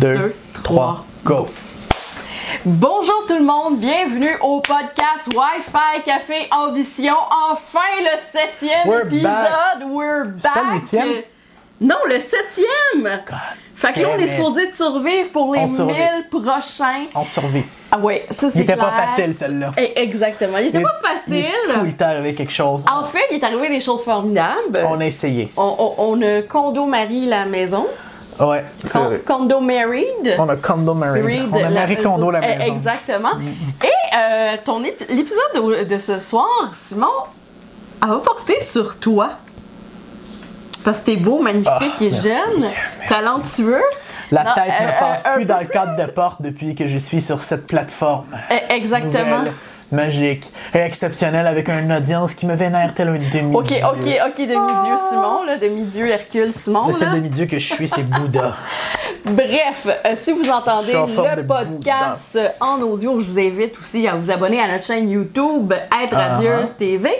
2, Deux, 3, trois, go! Bonjour tout le monde, bienvenue au podcast Wi-Fi Café Ambition. Enfin le septième We're épisode, back. we're back. C'est pas le huitième? Non, le septième. God Fait que là, on est supposé de survivre pour les On survit. 1000 prochains. On survit. Ah ouais, ça c'est Il était clair. pas facile, celle-là. Eh, Exactement, il était Il- pas Il, facile. tout, il t'est arrivé quelque chose. En fait, il est arrivé des choses formidables. On a essayé. On, on, on a condo Marie la maison. Ouais, Con- condo married. On a condo married. On a Marie. Kondo la maison. Exactement. Et euh, ton ép- l'épisode de, ce soir, Simon, elle va porter sur toi. Parce que t'es beau, magnifique Ah, et merci, jeune, merci. talentueux. La Non, tête euh, ne passe euh, plus un dans le cadre de porte depuis que je suis sur cette plateforme. Eh, Exactement. Nouvelle, magique et exceptionnelle avec une audience qui me vénère tel un demi-dieu. Ok, ok, ok, demi-dieu Simon, là, demi-dieu Hercule Simon. Le seul demi-dieu que je suis, c'est Bouddha. Bref, euh, si vous entendez le podcast euh, en audio, je vous invite aussi à vous abonner à notre chaîne YouTube Être Ah, Radieuse TV.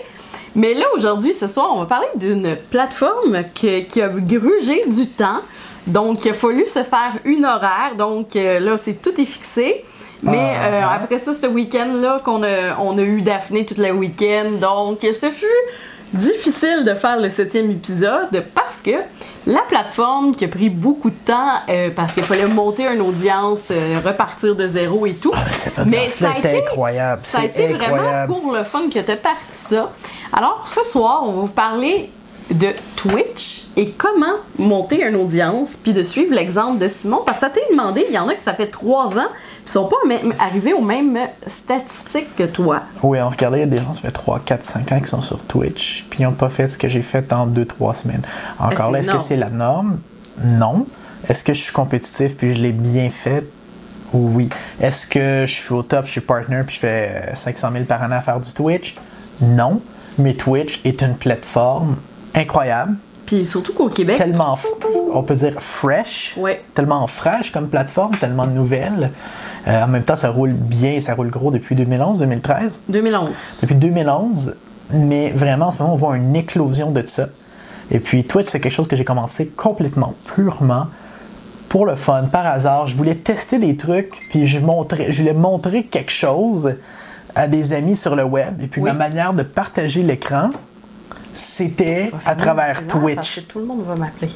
Mais là, aujourd'hui, ce soir, on va parler d'une plateforme que- qui a grugé du temps. Donc, il a fallu se faire une horaire. Donc, euh, là, c'est tout est fixé. Mais Ah, euh, ah. après ça, ce week-end-là, qu'on a, on a eu Daphné tout le week-end. Donc, ce fut difficile de faire le septième épisode parce que la plateforme qui a pris beaucoup de temps euh, parce qu'il fallait monter une audience, euh, repartir de zéro et tout. Ah, mais ça a été- incroyable. Ça a été vraiment pour le fun que tu as parti ça. Alors, ce soir, on va vous parler de Twitch et comment monter une audience, puis de suivre l'exemple de Simon. Parce que ça t'est demandé, il y en a qui ça fait trois ans, puis sont pas même arrivés aux mêmes statistiques que toi. Oui, on regardait, il y a des gens, ça fait 3, 4, 5 ans qui sont sur Twitch, puis ils n'ont pas fait ce que j'ai fait en 2, 3 semaines. Encore c'est là, est-ce que c'est la norme? Non. Est-ce que je suis compétitif puis je l'ai bien fait? Oui. Est-ce que je suis au top, je suis partner puis je fais euh, 500 000 par an à faire du Twitch? Non. Mais Twitch est une plateforme incroyable, Puis surtout qu'au Québec, tellement, on peut dire fresh, Ouais. tellement fraîche comme plateforme, tellement nouvelle. Euh, en même temps, ça roule bien, ça roule gros depuis 2011-2013 2011. depuis 2011, mais vraiment en ce moment on voit une éclosion de ça. Et puis Twitch, c'est quelque chose que j'ai commencé complètement purement pour le fun, par hasard. Je voulais tester des trucs, puis je, montrais, je voulais montrer quelque chose à des amis sur le web. Et puis Oui. ma manière de partager l'écran, c'était à travers Parce que Twitch. tout le monde va m'appeler.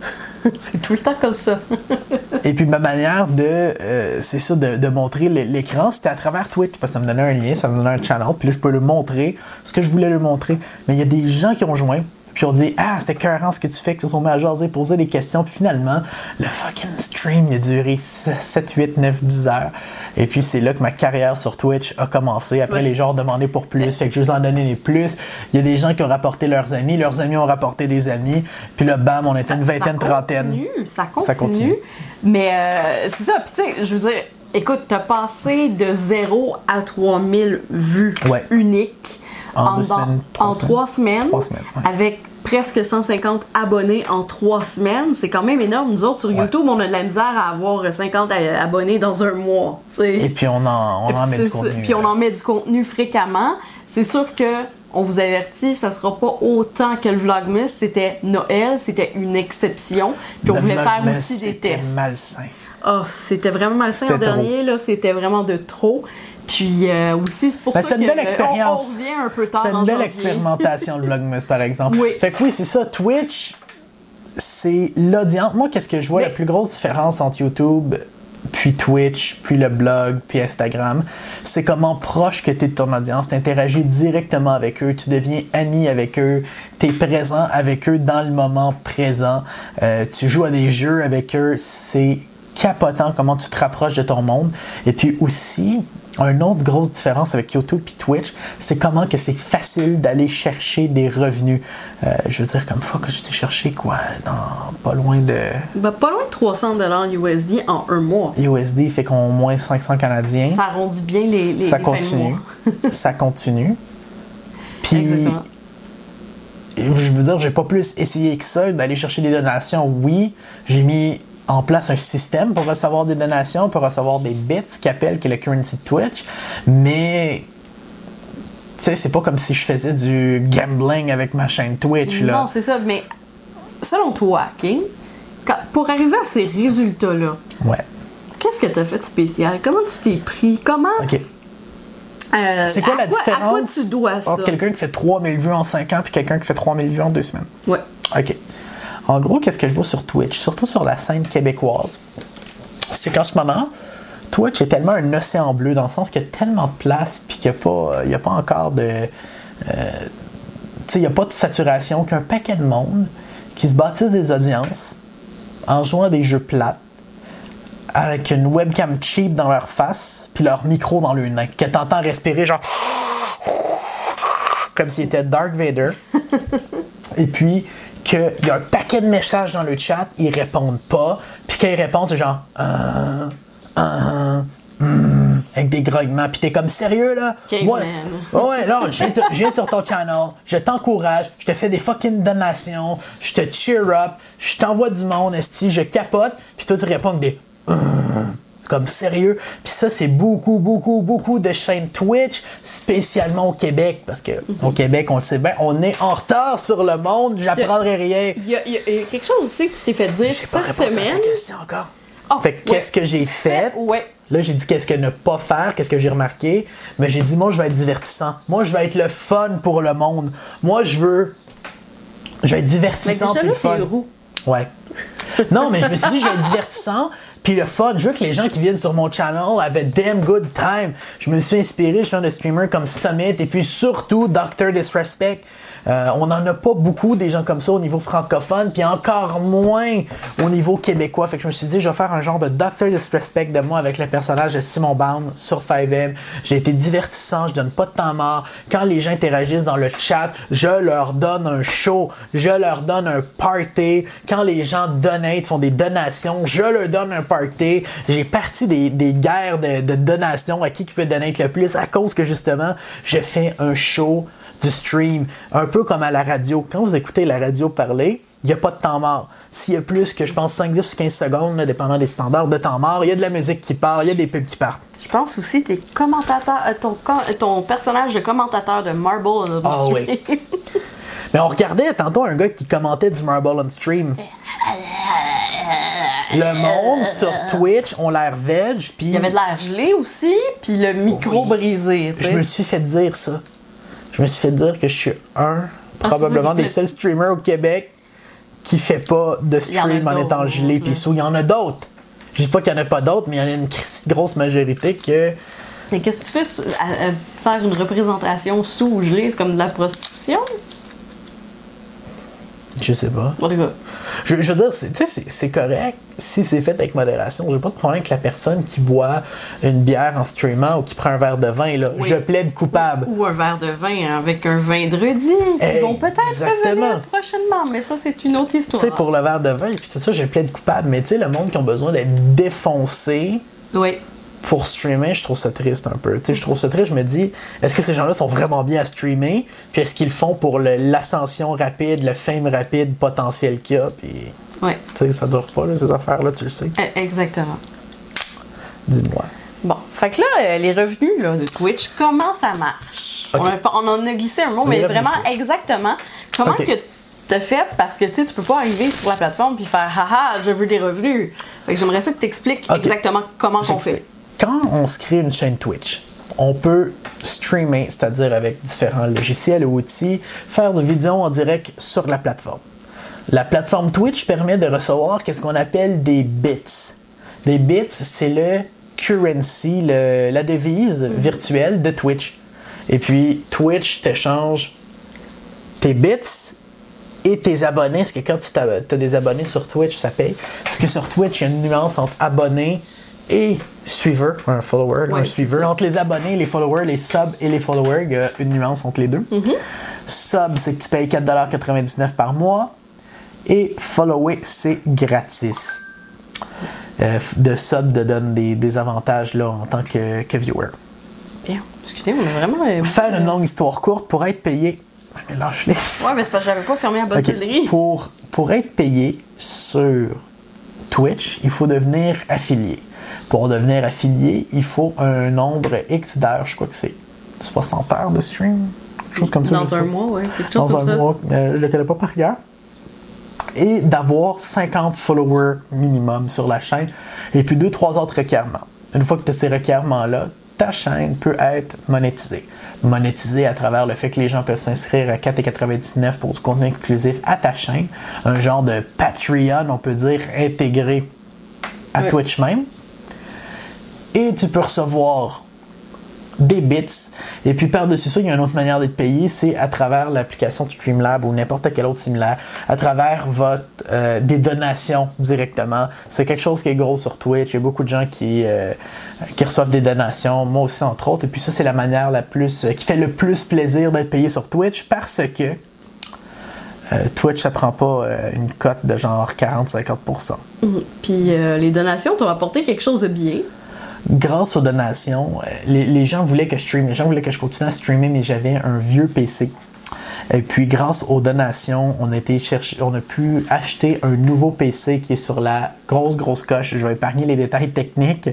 c'est tout le temps comme ça. Et puis ma manière de, euh, c'est ça, de, de montrer l'écran, c'était à travers Twitch, parce que ça me donnait un lien, ça me donnait un channel, puis là je peux le montrer, ce que je voulais le montrer. Mais il y a des gens qui ont joint, puis ont dit Ah, c'était écœurant ce que tu fais, qui se sont mis à jaser, poser des questions, puis finalement, le fucking stream il a duré 7, 8, 9, 10 heures. Et puis c'est là que ma carrière sur Twitch a commencé. Après, Ouais. les gens ont demandé pour plus, fait que je vous en donnais les plus. Il y a des gens qui ont rapporté leurs amis, leurs amis ont rapporté des amis, puis là, bam, on était une vingtaine, ça trentaine. ça continue. Ça continue. Mais euh, c'est ça. Puis tu sais, je veux dire, écoute, t'as passé de 0 à 3000 vues Ouais. uniques En deux semaines, trois en semaines. trois semaines, Trois semaines, ouais. avec presque 150 abonnés en trois semaines. C'est quand même énorme. Nous autres, sur YouTube, on a de la misère à avoir 50 a- abonnés dans un mois. Et puis on en, on en met du contenu. Puis on en met du contenu fréquemment. C'est sûr que on vous avertit, ça sera pas autant que le Vlogmas. C'était Noël, c'était une exception. Puis on Le voulait faire aussi des c'était tests. malsain. Oh, c'était vraiment malsain le C'était trop. dernier, là. C'était vraiment de trop. Puis euh, aussi, c'est pour Ben, ça c'est que une belle euh, expérience. On, on revient un peu tard C'est une belle janvier. expérimentation, le Vlogmas, par exemple. Oui. Fait que oui, c'est ça. Twitch, c'est l'audience. Moi, qu'est-ce que je vois Mais- la plus grosse différence entre YouTube, puis Twitch, puis le blog, puis Instagram, c'est comment proche que tu es de ton audience. Tu interagis directement avec eux, tu deviens ami avec eux, tu es présent avec eux dans le moment présent, Euh, tu joues à des jeux avec eux. C'est capotant comment tu te rapproches de ton monde. Et puis aussi, une autre grosse différence avec YouTube et Twitch, c'est comment que c'est facile d'aller chercher des revenus. Euh, je veux dire, comme fois que j'étais cherché quoi, dans pas loin de Ben, pas loin de 300 USD en un mois. USD, fait qu'on moins 500 Canadiens. Ça arrondit bien les, les, ça les continue. ça continue. Puis, Exactement. je veux dire, j'ai pas plus essayé que ça d'aller chercher des donations. Oui, j'ai mis en place un système pour recevoir des donations, pour recevoir des bits, qu'ils appellent, qui est le currency de Twitch. Mais, tu sais, c'est pas comme si je faisais du gambling avec ma chaîne Twitch, là. Non, c'est ça. Mais selon toi, OK? Quand- pour arriver à ces résultats-là, Ouais. qu'est-ce que tu as fait de spécial? Comment tu t'es pris? Comment. OK. euh, C'est quoi la différence À quoi tu dois ça? entre quelqu'un qui fait 3000 vues en 5 ans puis quelqu'un qui fait 3000 vues en 2 semaines? Ouais. OK. En gros, qu'est-ce que je vois sur Twitch, surtout sur la scène québécoise, c'est qu'en ce moment, Twitch est tellement un océan bleu dans le sens qu'il y a tellement de place puis qu'il n'y a, y a pas encore de. euh, tu sais, il n'y a pas de saturation qu'un paquet de monde qui se bâtissent des audiences en jouant à des jeux plates avec une webcam cheap dans leur face puis leur micro dans le nez que t'entends respirer genre comme s'il était Dark Vader et puis qu'il y a un paquet de messages dans le chat, ils répondent pas, puis quand ils répondent, c'est genre un, un, hum, avec des grognements, puis t'es comme sérieux là? Caveman. ouais, là, je viens, te- je viens sur ton channel, je t'encourage, je te fais des fucking donations, je te cheer up, je t'envoie du monde, esti, je capote, puis toi tu réponds avec des hum. Comme sérieux. Puis ça, c'est beaucoup, beaucoup, beaucoup de chaînes Twitch, spécialement au Québec, parce que au Québec, on le sait bien, on est en retard sur le monde, j'apprendrai rien. Il y, y a- il y a quelque chose aussi que tu t'es fait dire cette répondu à semaine. la question encore. Oh, fait ouais. qu'est-ce que j'ai fait? Ouais. Là, j'ai dit qu'est-ce que ne pas faire, qu'est-ce que j'ai remarqué. Mais j'ai dit, moi, je vais être divertissant. Moi, je vais être le fun pour le monde. Moi, je veux. Je vais être Mais divertissant. déjà puis là, le fun. c'est roux. Ouais. Non, mais je me suis dit, je vais être divertissant, puis le fun. Je veux que les gens qui viennent sur mon channel avaient damn good time. Je me suis inspiré, je suis de streamers comme Summit, et puis surtout Dr. Disrespect. Euh, on n'en a pas beaucoup des gens comme ça au niveau francophone, puis encore moins au niveau québécois. Fait que je me suis dit, je vais faire un genre de Dr. Disrespect de moi avec le personnage de Simon Bound sur 5M. J'ai été divertissant, je donne pas de temps mort. Quand les gens interagissent dans le chat, je leur donne un show, je leur donne un party. Quand les gens donate, font des donations, je leur donne un party. J'ai parti des, des guerres de, de donations à qui qui peut donate le plus à cause que justement, je fais un show du stream, un peu comme à la radio. Quand vous écoutez la radio parler, il n'y a pas de temps mort. S'il y a plus que, je pense, 5, 10 ou 15 secondes, là, dépendant des standards de temps mort, il y a de la musique qui part, il y a des pubs qui partent. Je pense aussi tes commentateurs, euh, ton, euh, ton personnage de commentateur de Marble on the Ah oui. Mais on regardait tantôt un gars qui commentait du Marble on Stream. Le monde sur Twitch ont l'air veg, puis Il y avait de l'air gelé aussi, puis le micro Oui. brisé. je me suis fait dire ça. Je me suis fait dire que je suis un, probablement des seuls streamers au Québec qui fait pas de stream en étant gelé puis sous. Il y en a d'autres. Je dis pas qu'il y en a pas d'autres, mais il y en a une grosse majorité que Mais qu'est-ce que tu fais à- à faire une représentation sous ou gelée? C'est comme de la prostitution? je sais pas. En tout cas, Je, je veux dire, c'est- tu sais, c'est c'est correct si c'est fait avec modération. J'ai pas de problème avec la personne qui boit une bière en streamant ou qui prend un verre de vin. Là. Oui. Je plaide coupable. Ou un verre de vin avec un vendredi qui vont peut-être revenir prochainement, mais ça, c'est une autre Tu histoire. sais, pour le verre de vin, puis tout ça, je plaide coupable. Mais tu sais, le monde qui ont besoin d'être défoncé Oui. Pour streamer, je trouve ça triste un peu. Tu sais, je trouve ça triste. Je me dis, est-ce que ces gens-là sont vraiment bien à streamer? Puis est-ce qu'ils le font pour l'ascension rapide, le fame rapide potentiel qu'il y a? Puis, Oui. tu sais, ça dure pas, là, ces affaires-là, tu le sais. Eh, Exactement. Dis-moi. Bon, fait que là, euh, les revenus là, de Twitch, comment ça marche? On, a on en a glissé un mot, Les mais vraiment exactement. Comment Ok. que t'as fait? Parce que tu sais, tu peux pas arriver sur la plateforme puis faire haha, je veux des revenus. Fait que j'aimerais ça que tu expliques exactement comment on fait. Quand on se crée une chaîne Twitch, on peut streamer, c'est-à-dire avec différents logiciels ou outils, faire des vidéos en direct sur la plateforme. La plateforme Twitch permet de recevoir qu'est-ce qu'on appelle des bits. Les bits, c'est le currency, le- la devise virtuelle de Twitch. Et puis, Twitch t'échange tes bits et tes abonnés. Parce que quand tu as des abonnés sur Twitch, ça paye. Parce que sur Twitch, il y a une nuance entre abonnés et suiveur, un follower, Ouais, un suiveur. Entre les abonnés, les followers, les subs et les followers, il y a une nuance entre les deux. Mm-hmm. Sub, c'est que tu payes 4,99$ par mois. Et follower, c'est gratis. Euh, de sub te donne des, des avantages là, en tant que, que viewer. Bien. Excusez, on a vraiment. euh, Faire une longue histoire courte pour être payé. Mais lâche-les. Ouais, mais c'est parce que j'avais pas fermé la tuilerie. Pour, pour être payé sur Twitch, il faut devenir affilié. Pour devenir affilié, il faut un nombre X d'heures, je crois que c'est 60 heures de stream, quelque chose comme ça. Dans un mois, chose Dans comme un ça. mois, euh, je le connais pas par cœur. et d'avoir 50 followers minimum sur la chaîne et puis deux, trois autres requirements. Une fois que tu as ces requirements-là, ta chaîne peut être monétisée. Monétisée à travers le fait que les gens peuvent s'inscrire à 4,99$ pour du contenu exclusif à ta chaîne. Un genre de Patreon, on peut dire, intégré à Ouais. Twitch même. Et tu peux recevoir des bits. Et puis par-dessus ça, il y a une autre manière d'être payé, c'est à travers l'application Streamlab ou n'importe quel autre similaire, à travers votre euh, des donations directement. C'est quelque chose qui est gros sur Twitch. Il y a beaucoup de gens qui euh, qui reçoivent des donations, moi aussi entre autres. Et puis ça, c'est la manière la plus euh, qui fait le plus plaisir d'être payé sur Twitch parce que Twitch, ça prend pas une cote de genre 40-50%. Mhm. Puis les donations t'ont apporté quelque chose de bien. Grâce aux donations, euh, les, les gens voulaient que je stream, les gens voulaient que je continue à streamer, mais j'avais un vieux PC. Et puis, grâce aux donations, on a été chercher, on a pu acheter un nouveau PC qui est sur la grosse, grosse coche. Je vais épargner les détails techniques,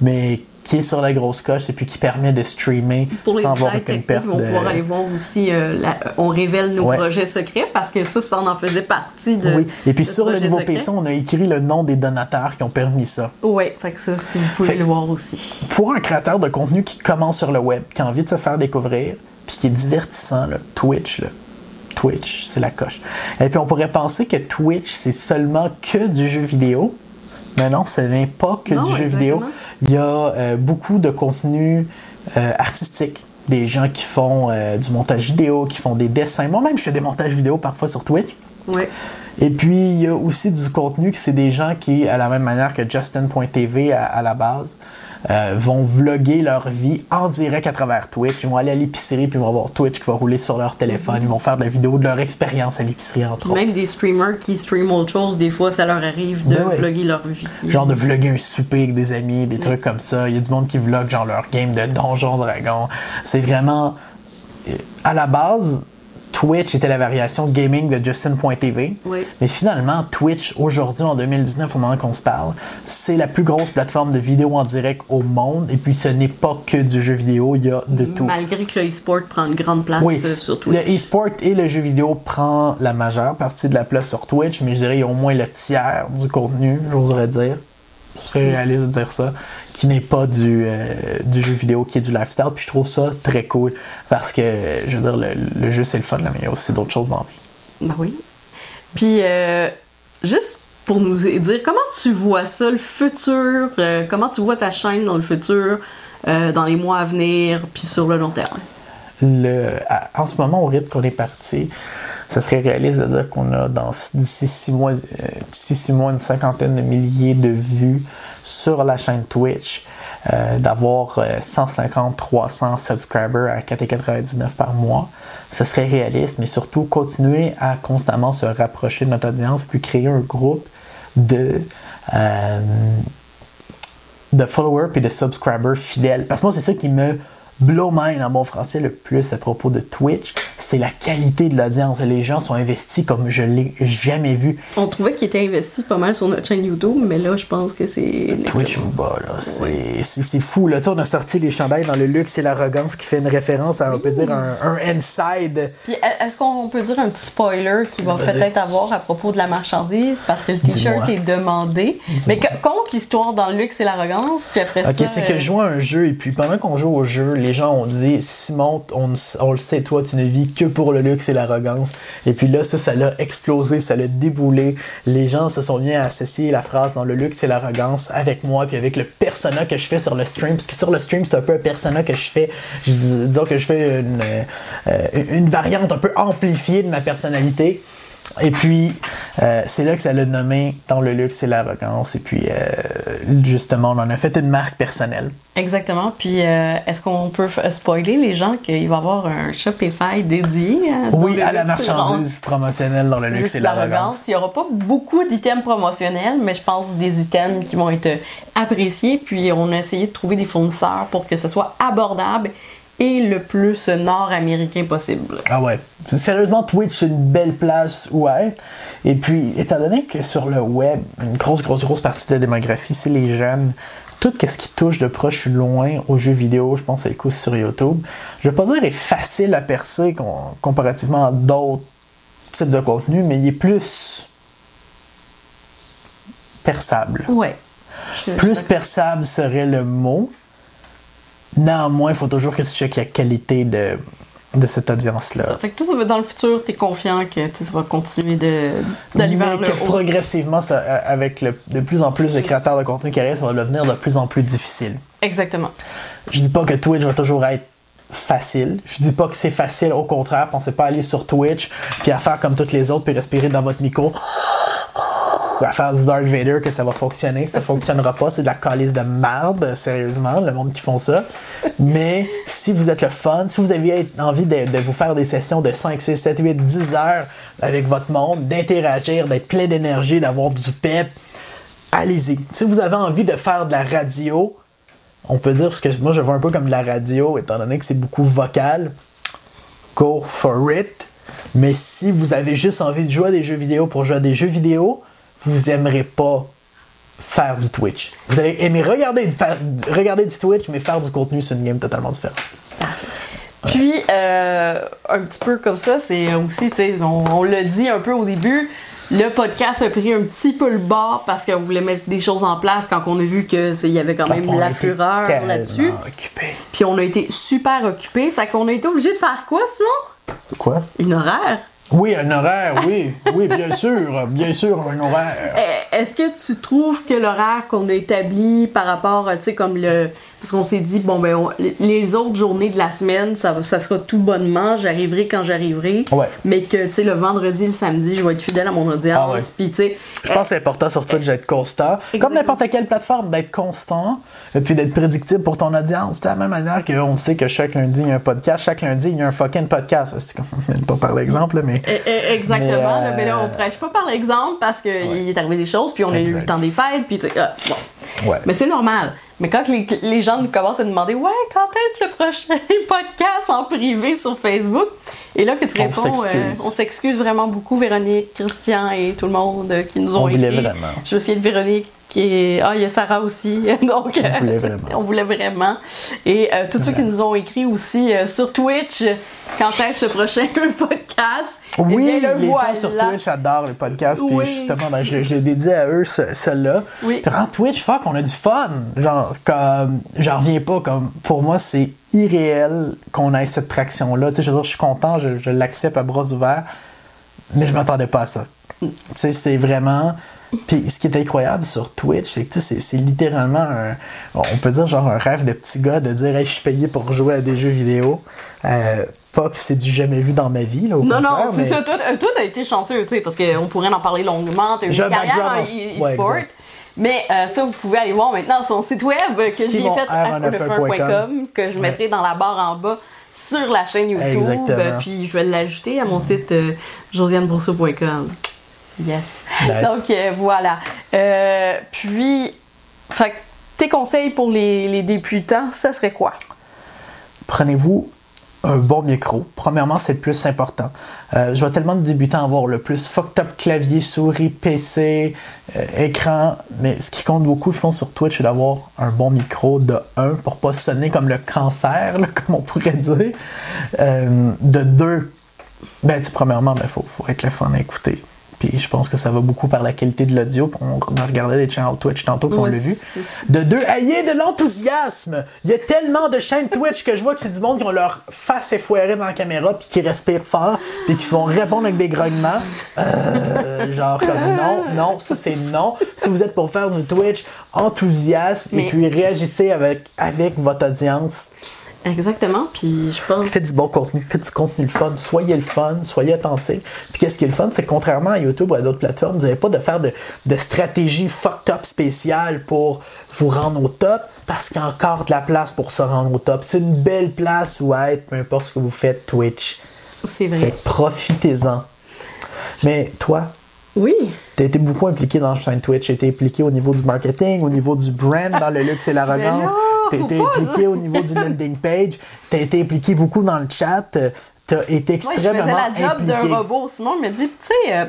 mais qui est sur la grosse coche et puis qui permet de streamer Pour sans avoir aucune perte vont de... pouvoir aller voir aussi, euh, la- on révèle nos Ouais. projets secrets parce que ça, ça en faisait partie de. Oui, et puis sur le nouveau. PC, on a écrit le nom des donateurs qui ont permis ça. Oui, fait que ça, si vous pouvez Fait- le voir aussi. pour un créateur de contenu qui commence sur le web, qui a envie de se faire découvrir, puis qui est divertissant, là, Twitch, là. Twitch, c'est la coche. Et puis on pourrait penser que Twitch, c'est seulement que du jeu vidéo. Mais non, ce n'est pas que Non, du jeu exactement. vidéo. Il y a euh, beaucoup de contenu euh, artistique. Des gens qui font euh, du montage vidéo, qui font des dessins. Moi-même, je fais des montages vidéo parfois sur Twitch. Oui. Et puis, il y a aussi du contenu que c'est des gens qui, à la même manière que Justin.tv à, à la base, euh, vont vlogger leur vie en direct à travers Twitch. Ils vont aller à l'épicerie, puis ils vont avoir Twitch qui va rouler sur leur téléphone. Ils vont faire de la vidéo de leur expérience à l'épicerie, entre Puis autres. même des streamers qui streament autre chose, des fois, ça leur arrive de Ben ouais. vlogger leur vie. Genre de vlogger un souper avec des amis, des trucs comme ça. Il y a du monde qui vlog genre leur game de Donjon Dragon. C'est vraiment... euh, À la base, Twitch était la variation gaming de Justin.tv. Oui. Mais finalement, Twitch, aujourd'hui, en 2019, au moment qu'on se parle, c'est la plus grosse plateforme de vidéo en direct au monde. Et puis, ce n'est pas que du jeu vidéo, il y a de tout. Malgré que le e-sport prend une grande place Oui, euh, sur Twitch. le e-sport et le jeu vidéo prend la majeure partie de la place sur Twitch, mais je dirais il y a au moins le tiers du contenu, j'oserais dire. Serait réaliste de dire ça, qui n'est pas du, euh, du jeu vidéo, qui est du lifestyle. Puis je trouve ça très cool parce que, je veux dire, le, le jeu c'est le fun, là, mais il y a aussi d'autres choses dans la vie. Ben oui. Puis, euh, juste pour nous dire, comment tu vois ça, le futur, euh, comment tu vois ta chaîne dans le futur, euh, dans les mois à venir, puis sur le long terme? le, à- en ce moment, au rythme qu'on est parti, ça serait réaliste de dire qu'on a dans d'ici six mois, euh, d'ici six mois une cinquantaine de milliers de vues sur la chaîne Twitch, euh, d'avoir euh, 150-300 subscribers à 4,99 par mois. Ce serait réaliste, mais surtout continuer à constamment se rapprocher de notre audience, puis créer un groupe de euh, followers puis de subscribers fidèles. Parce que moi, c'est ça qui me blow mind en bon français le plus à propos de Twitch, c'est la qualité de l'audience. Les gens sont investis comme je l'ai jamais vu. On trouvait qu'il était investi pas mal sur notre chaîne YouTube, mais là, je pense que c'est. Twitch vous bat, là. C'est, fou, là. Tu sais, on a sorti les chandails dans le luxe et l'arrogance qui fait une référence à, on peut dire, un, un inside. Puis, est-ce qu'on peut dire un petit spoiler qui va peut-être avoir à propos de la marchandise? Parce que le t-shirt est demandé. Mais que- compte l'histoire dans le luxe et l'arrogance, puis après Ok, ça. c'est que euh, je joue à un jeu et puis pendant qu'on joue au jeu, les gens ont dit Simon, on, on le sait, toi, tu ne vis que pour le luxe et l'arrogance. Et puis là, ça, ça l'a explosé, ça l'a déboulé. Les gens se sont bien associés la phrase dans le luxe et l'arrogance avec moi puis avec le persona que je fais sur le stream. Parce que sur le stream, c'est un peu un persona que je fais. Je dis- disons que je fais euh, une variante un peu amplifiée de ma personnalité. Et puis, euh, c'est là que ça l'a nommé dans le luxe et l'arrogance. Et puis, euh, justement, on en a fait une marque personnelle. Exactement. Puis, euh, est-ce qu'on peut spoiler les gens qu'il va y avoir un Shopify dédié à, dans Oui, à la marchandise promotionnelle dans le luxe et l'arrogance. Il n'y aura pas beaucoup d'items promotionnels, mais je pense des items qui vont être appréciés. Puis on a essayé de trouver des fournisseurs pour que ce soit abordable et le plus nord-américain possible. Ah ouais. Sérieusement, Twitch, c'est une belle place où être. Et puis, étant donné que sur le web, une grosse, grosse, grosse partie de la démographie, c'est les jeunes. Tout ce qui touche de proche ou loin aux jeux vidéo, je pense, c'est coup sur YouTube. Je vais pas dire est facile à percer com- comparativement à d'autres types de contenus, mais il est plus perçable. Ouais. Plus perçable serait le mot. Néanmoins, il faut toujours que tu checkes la qualité de, de cette audience-là. Fait que ça va- dans le futur, t'es confiant que tu ça va continuer d'aller vers le haut. progressivement, ça, avec le- de plus en plus de créateurs de contenu qui arrivent, ça va devenir de plus en plus difficile. Exactement. Je dis pas que Twitch va toujours être facile. Je dis pas que c'est facile, au contraire. Pensez pas à aller sur Twitch puis à faire comme toutes les autres puis respirer dans votre micro. À faire du Darth Vader que ça va fonctionner. Ça fonctionnera pas. C'est de la calice de merde, sérieusement, le monde qui font ça. Mais si vous êtes le fun, si vous avez envie de, de vous faire des sessions de 5, 6, 7, 8, 10 heures avec votre monde, d'interagir, d'être plein d'énergie, d'avoir du pep, allez-y. Si vous avez envie de faire de la radio, on peut dire, parce que moi je vois un peu comme de la radio, étant donné que c'est beaucoup vocal, go for it. Mais si vous avez juste envie de jouer à des jeux vidéo pour jouer à des jeux vidéo, vous aimerez pas faire du Twitch. Vous allez aimer regarder, faire- regarder du Twitch, mais faire du contenu, c'est une game totalement différente. Puis, euh, un petit peu comme ça, c'est aussi, tu sais, on, on l'a dit un peu au début, le podcast a pris un petit peu le bas parce qu'on voulait mettre des choses en place quand on a vu qu'il y avait quand même On la fureur là-dessus. Puis on a été super occupés, fait qu'on a été obligé de faire quoi, sinon? Quoi? Une horaire. Oui, un horaire, oui. Oui, bien sûr. Bien sûr, un horaire. Eh, Est-ce que tu trouves que l'horaire qu'on a établi par rapport, euh, tu sais, comme le. Parce qu'on s'est dit, bon, ben, on- les autres journées de la semaine, ça, ça sera tout bonnement, j'arriverai quand j'arriverai. Ouais. Mais que, tu sais, le vendredi, le samedi, je vais être fidèle à mon audience. Ah ouais. Puis, tu sais. Je pense que c'est important sur Twitch d'être constant. Comme n'importe quelle plateforme, d'être constant puis d'être prédictible pour ton audience. C'est de la même manière qu'on sait que chaque lundi, il y a un podcast. Chaque lundi, il y a un fucking podcast. C'est comme, pas par l'exemple, mais. Eh, eh, Exactement. Mais, là, euh, mais là, on prêche pas par l'exemple parce qu'il est arrivé des choses, puis on a eu le temps des fêtes, puis tu ah, bon. Ouais. Mais c'est normal. Mais quand les, les gens nous commencent à demander Ouais, quand est-ce le prochain podcast en privé sur Facebook Et là que tu On réponds s'excuse. euh, On s'excuse vraiment beaucoup, Véronique, Christian et tout le monde euh, qui nous ont On écrit. vraiment. Je me souviens de Véronique qui est. Ah, il y a Sarah aussi. Donc, On voulait vraiment. on voulait vraiment. Et euh, tous ceux qui nous ont écrit aussi euh, sur Twitch quand est-ce le prochain podcast? Eh Oui, bien, le les voilà. gens sur Twitch adorent les podcasts. Oui. Puis justement, ben, je, je l'ai dédié à eux, ce- celle-là. Oui. Puis en Twitch, fuck, on a du fun. Genre, comme, j'en reviens pas. Comme, pour moi, c'est irréel qu'on ait cette traction-là. Tu sais, je veux dire, je suis content, je, je l'accepte à bras ouverts. Mais je m'attendais pas à ça. Tu sais, c'est vraiment. Puis ce qui est incroyable sur Twitch, c'est que tu sais, c'est littéralement un. On peut dire genre un rêve de petit gars de dire hey, je suis payé pour jouer à des jeux vidéo. Euh, pas que c'est du jamais vu dans ma vie. Là, au Non, non, c'est mais- ça. Toi, euh, toi, t'as été chanceux, tu sais, parce qu'on pourrait en parler longuement. T'as eu une un carrière en e- ouais, e-sport. mais euh, ça, vous pouvez aller voir maintenant sur son site web que j'ai fait à F1.com. f1.com, que je mettrai dans la barre en bas sur la chaîne YouTube. Exactement. Puis je vais l'ajouter à mon site euh, josianebrousseau.com. Yes. Nice. Donc euh, voilà. Euh, puis, fait, tes conseils pour les, les débutants, ça serait quoi? prenez-vous un bon micro. Premièrement, c'est le plus important. Euh, je vois tellement de débutants avoir le plus fucked up clavier, souris, PC, euh, écran, mais ce qui compte beaucoup, je pense, sur Twitch, c'est d'avoir un bon micro de 1 pour pas sonner comme le cancer, là, comme on pourrait dire. Euh, de 2, ben, premièrement, il faut, faut être le fun à écouter. Puis je pense que ça va beaucoup par la qualité de l'audio. On a regardé les channels Twitch tantôt, puis on Ouais, l'a vu. De deux, ayez de l'enthousiasme. Il y a tellement de chaînes Twitch que je vois que c'est du monde qui ont leur face effoirée dans la caméra puis qui respirent fort puis qui vont répondre avec des grognements. Euh, genre comme non, non, ça c'est non. Si vous êtes pour faire du Twitch, enthousiasme Mais- et puis réagissez avec, avec votre audience. Exactement. Puis je pense. Faites du bon contenu, faites du contenu le fun, soyez le fun, soyez attentif. Puis qu'est-ce qui est le fun, c'est que contrairement à YouTube ou à d'autres plateformes, vous n'avez pas de faire de, de stratégie fucked up spéciale pour vous rendre au top, parce qu'il y a encore de la place pour se rendre au top. C'est une belle place où être, peu importe ce que vous faites, Twitch. C'est vrai. profitez-en. Mais toi, Oui. tu as été beaucoup impliqué dans la chaîne Twitch, tu été impliqué au niveau du marketing, au niveau du brand, dans le luxe et l'arrogance. Tu été impliqué au niveau du landing page. Tu as été impliqué beaucoup dans le chat. Tu as été Moi, je faisais extrêmement la job d'un robot. Simon me dit, tu sais, euh,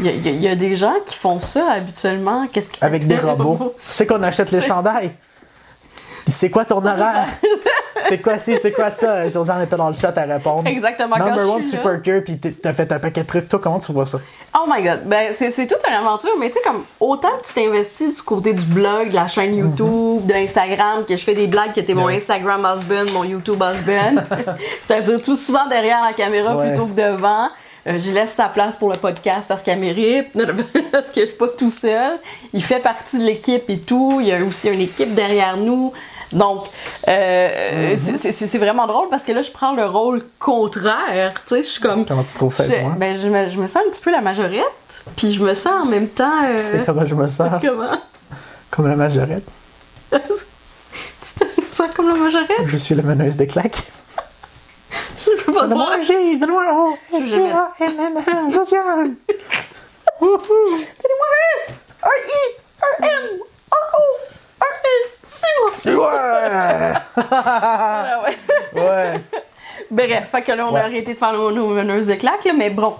il y, a- il y a- il y a des gens qui font ça habituellement. Qu'est-ce Avec des robots. C'est qu'on achète les chandails. C'est quoi ton horaire? c'est quoi ci, c'est quoi ça? Josiane était dans le chat à répondre. Exactement, Number one super cure, puis t'as fait un paquet de trucs. Toi, comment tu vois ça? Oh my god, ben c'est, toute une aventure, mais tu sais, comme autant que tu t'investis du côté du blog, de la chaîne YouTube, de l'Instagram, que je fais des blagues que t'es mon Ouais. Instagram husband, mon YouTube husband. C'est-à-dire tout souvent derrière la caméra Ouais. plutôt que devant. Euh, je laisse sa place pour le podcast parce qu'elle mérite, parce que je suis pas tout seul. Il fait partie de l'équipe et tout. Il y a aussi une équipe derrière nous. Donc, euh, Mhm. c'est- vraiment drôle parce que là, je prends le rôle contraire. Tu sais, je suis comme. Comment tu trouves ça, Je, toi? ben, je, me, je me sens un petit peu la majorette, puis je me sens en même temps. euh, C'est comment je me sens? Comment? Comme la majorette. Tu te sens comme la majorette? Je suis la meneuse des claques. Je peux pas te voir. O. Vais mettre- S-K-A-N-N-A, Josiane. Donnez-moi un S, un I, un M, un O, un N. C'est moi. Ouais! Ah ouais. Ouais. Bref, fait que là, on Ouais. a arrêté de faire nos, nos meneuses de claques, là, mais bon.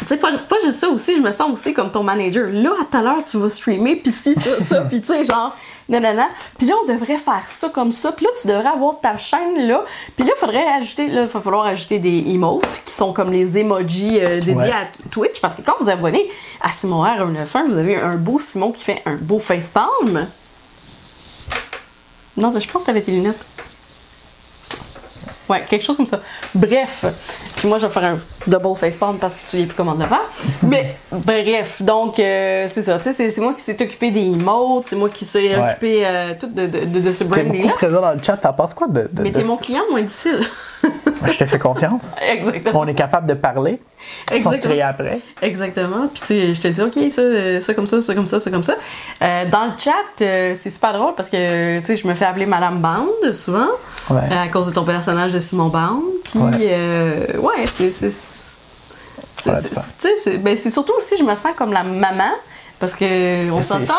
Tu sais, pas, pas juste ça aussi, je me sens aussi comme ton manager. Là, à tout à l'heure, tu vas streamer, puis ci, ça, ça, puis tu sais, genre, nanana. Puis là, on devrait faire ça comme ça, puis là, tu devrais avoir ta chaîne là. Puis là, il faudrait ajouter, là, il va falloir ajouter des emotes, qui sont comme les emojis euh, dédiés Ouais. à Twitch, parce que quand vous abonnez à Simon R191, vous avez un beau Simon qui fait un beau facepalm. Non, je pense que t'avais tes lunettes. Ouais, quelque chose comme ça. Bref, puis moi je vais faire un double facepalm parce que tu souviens plus comment le faire. Mais bref, donc euh, c'est ça. Tu sais, c'est- moi qui s'est occupé des emotes, c'est moi qui s'est Ouais. occupé euh, tout de, de, de, de ce T'es branding beaucoup là. présent dans le chat, ça passe quoi de. de- Mais t'es mon client moins difficile. Je te fais confiance. Exactement. On est capable de parler Exactement. après. Exactement. Puis tu sais, je te dis, OK, ça, euh, ça comme ça, ça comme ça, ça comme ça. Euh, dans le chat, euh, c'est super drôle parce que, tu sais, je me fais appeler Madame Band souvent Ouais. à cause de ton personnage de Simon Band. Puis, Ouais. euh, ouais, c'est... c'est- Ouais, ben, c'est surtout aussi, je me sens comme la maman parce que on C'est- s'entend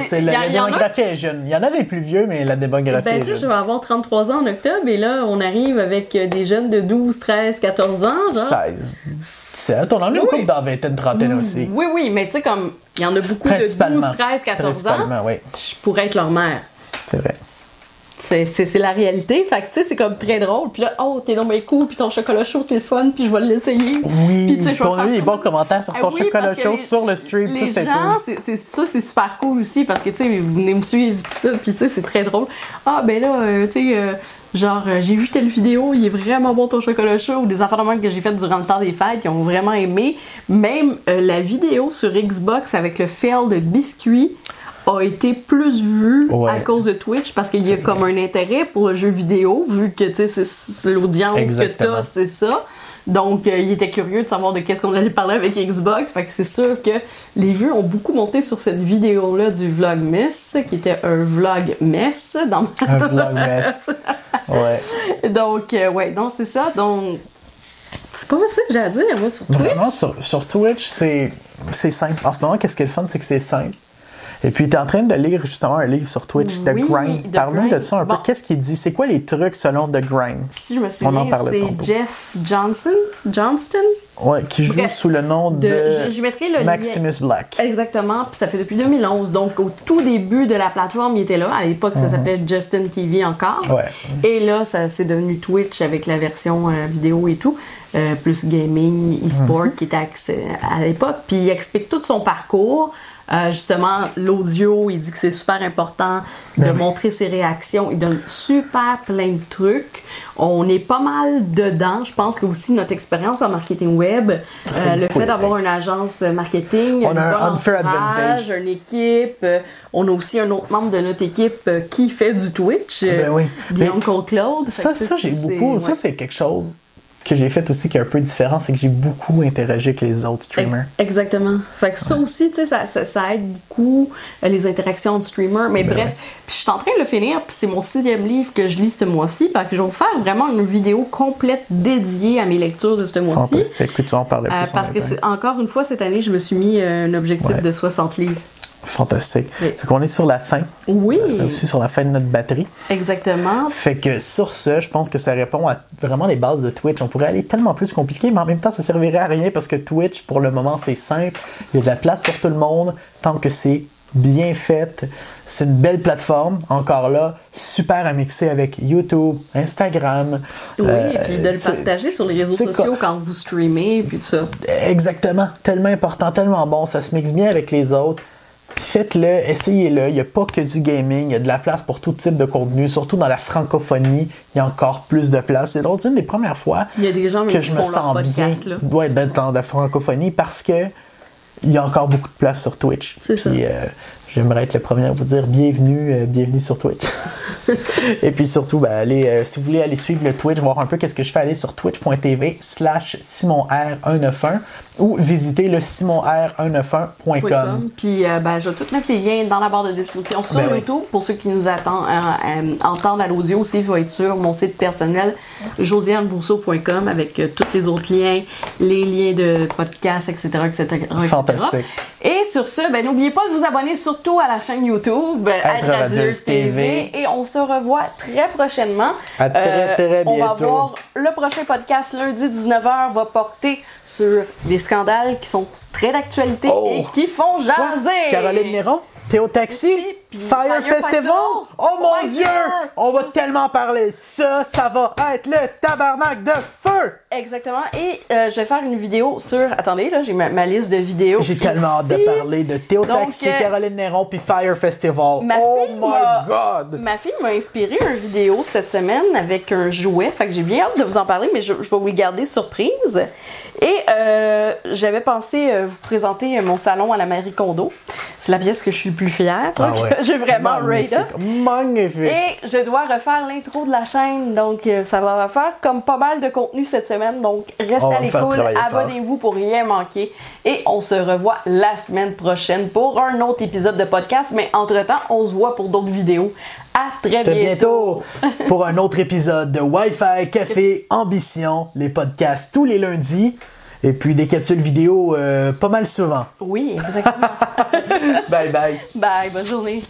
c'est- La, la démographie est jeune. Il y en a des plus vieux, mais la démographie ben, est tu sais, je jeune. vais avoir 33 ans en octobre et là, on arrive avec des jeunes de 12, 13, 14 ans, genre. 16. 17. On en a une Oui. couple dans vingtaine, trentaine aussi. Oui, oui, mais tu sais, comme il y en a beaucoup de 12, Principalement. 13, 14 ans, oui. je pourrais être leur mère. C'est vrai. C'est, la réalité. Fait que, tu sais, c'est comme très drôle. Puis là, oh, t'es donc bien cool, puis ton chocolat chaud, c'est le fun, puis je vais l'essayer. Oui. Puis, tu sais, on a eu des bons commentaires sur Ah ton oui, chocolat chaud les- sur le stream. Les ça, gens, cool. c'est, ça, c'est super cool aussi parce que, tu sais, vous venez me suivre, tout ça, puis tu sais, c'est très drôle. Ah, ben là, euh, tu sais, euh, genre, euh, j'ai vu telle vidéo, il est vraiment bon ton chocolat chaud, ou des affaires de que j'ai faites durant le temps des fêtes qui ont vraiment aimé. Même la vidéo sur Xbox avec le fail de biscuit a été plus Ouais. à cause de Twitch parce qu'il y a comme un intérêt pour le jeu vidéo vu que c'est- l'audience que t'as c'est ça donc euh, il était curieux de savoir de qu'est-ce qu'on allait parler avec Xbox fait que c'est sûr que les vues ont beaucoup monté sur cette vidéo là du Vlogmas qui était un vlog mess dans ma- Un vlogmas. Ouais. donc euh, ouais donc c'est ça donc c'est pas ça que j'ai à dire moi sur Twitch Vraiment, sur, sur Twitch, c'est c'est simple. En ce moment, qu'est-ce qui est le fun, c'est que c'est simple. Et puis, tu es en train de lire justement un livre sur Twitch, The Oui, Grind. Parle-nous de ça un peu. Bon. Qu'est-ce qu'il dit? C'est quoi les trucs selon The Grind? si je me souviens c'est. Jeff Johnson? Johnston? Ouais, qui joue Bref, sous le nom de, de- je- je mettrai le lien. Maximus Black. Exactement, puis ça fait depuis 2011. Donc, au tout début de la plateforme, il était là. À l'époque, ça s'appelait Justin TV encore. Mhm. Ouais. Et là, ça c'est devenu Twitch avec la version euh, vidéo et tout, euh, plus gaming, e-sport Mhm. qui était accès à l'époque. Puis il explique tout son parcours. Euh, justement, l'audio, il dit que c'est super important de Ben oui. montrer ses réactions. Il donne super plein de trucs. On est pas mal dedans. Je pense que aussi notre expérience en marketing web, euh, le fait d'avoir une agence marketing, On a un entourage, advantage. une équipe. euh, on a aussi un autre membre de notre équipe qui fait du Twitch, euh, Ben oui. Uncle Claude. Ça, que ça j'ai beaucoup. ouais. Ça, c'est quelque chose que j'ai fait aussi qui est un peu différent, c'est que j'ai beaucoup interagi avec les autres streamers. Exactement. Fait que ça aussi, tu sais, ça, ça, ça aide beaucoup euh, les interactions du streamer. Mais Ben bref, ouais. puis je suis en train de le finir, puis c'est mon sixième livre que je lis ce mois-ci. Fait que je vais vous faire vraiment une vidéo complète dédiée à mes lectures de ce mois-ci. Fantastique. Que tu en parlais Euh, plus. parce que encore une fois cette année, je me suis mis euh, un objectif Ouais. de 60 livres. Fantastique. Oui. Fait qu'on est sur la fin. Oui, Aussi sur la fin de notre batterie. exactement. Fait que sur ce, je pense que ça répond à vraiment les bases de Twitch. On pourrait aller tellement plus compliqué, mais en même temps, ça servirait à rien parce que Twitch, pour le moment, c'est simple. Il y a de la place pour tout le monde tant que c'est bien faite. C'est une belle plateforme, encore là, super à mixer avec YouTube, Instagram. Oui, Euh, et puis de le partager sur les réseaux sociaux quoi- quand vous streamez, puis tout ça. Exactement, tellement important, tellement bon, ça se mixe bien avec les autres. Faites-le, essayez-le. Il n'y a pas que du gaming, il y a de la place pour tout type de contenu, surtout dans la francophonie, il y a encore plus de place. C'est drôle, c'est une des premières fois Il y a des gens même que je me sens bien podcast, ouais, d'être dans la francophonie parce que il y a encore beaucoup de place sur Twitch. C'est ça. Euh, j'aimerais être le premier à vous dire bienvenue, euh, bienvenue sur Twitch. Et puis surtout, ben, allez, euh, si vous voulez aller suivre le Twitch, voir un peu qu'est-ce que je fais, allez sur twitch.tv slash simonr191 ou visiter le simonr191.com. .com. Puis euh, ben, je vais tout mettre les liens dans la barre de description sur Ben oui. YouTube. Pour ceux qui nous attendent, euh, euh, entendent à l'audio aussi, il va être sur mon site personnel, josianebourseau.com, avec euh, tous les autres liens, les liens de podcasts, etc., etc., etc. Fantastique. Et sur ce, ben, n'oubliez pas de vous abonner surtout à la chaîne YouTube, Être Radieuse TV. Et on se revoit très prochainement. À très, très On va bientôt. voir le prochain podcast lundi 19h va porter sur des scandales qui sont très d'actualité Oh. et qui font jaser. Caroline Néron, Théo Taxi, puis Fire, Fire Festival? Festival? Oh mon Dieu! On va tellement parler. Ça, ça va être le tabarnak de feu! Exactement. Et euh, je vais faire une vidéo sur. Attendez, là, j'ai ma, ma liste de vidéos. J'ai tellement hâte de parler de Théo Donc, Taxi, euh, Caroline Néron, puis Fire Festival. Ma oh my m'a- god! Ma fille m'a inspiré une vidéo cette semaine avec un jouet. Fait que j'ai bien hâte de vous en parler, mais je, je vais vous le garder surprise. Et euh, j'avais pensé vous présenter mon salon à la Marie Kondo. C'est la pièce que je suis le plus fière. Ah ouais. j'ai vraiment raid up. Magnifique. Et je dois refaire l'intro de la chaîne, donc euh, ça va faire comme pas mal de contenu cette semaine. Donc restez à l'écoute, abonnez-vous pour rien manquer. Et on se revoit la semaine prochaine pour un autre épisode de podcast. Mais entre-temps, on se voit pour d'autres vidéos. À très, Très bientôt. bientôt pour un autre épisode de Wi-Fi Café Ambition, les podcasts tous les lundis. Et puis des capsules vidéo euh, pas mal souvent. Oui, exactement. bye bye. Bye, bonne journée.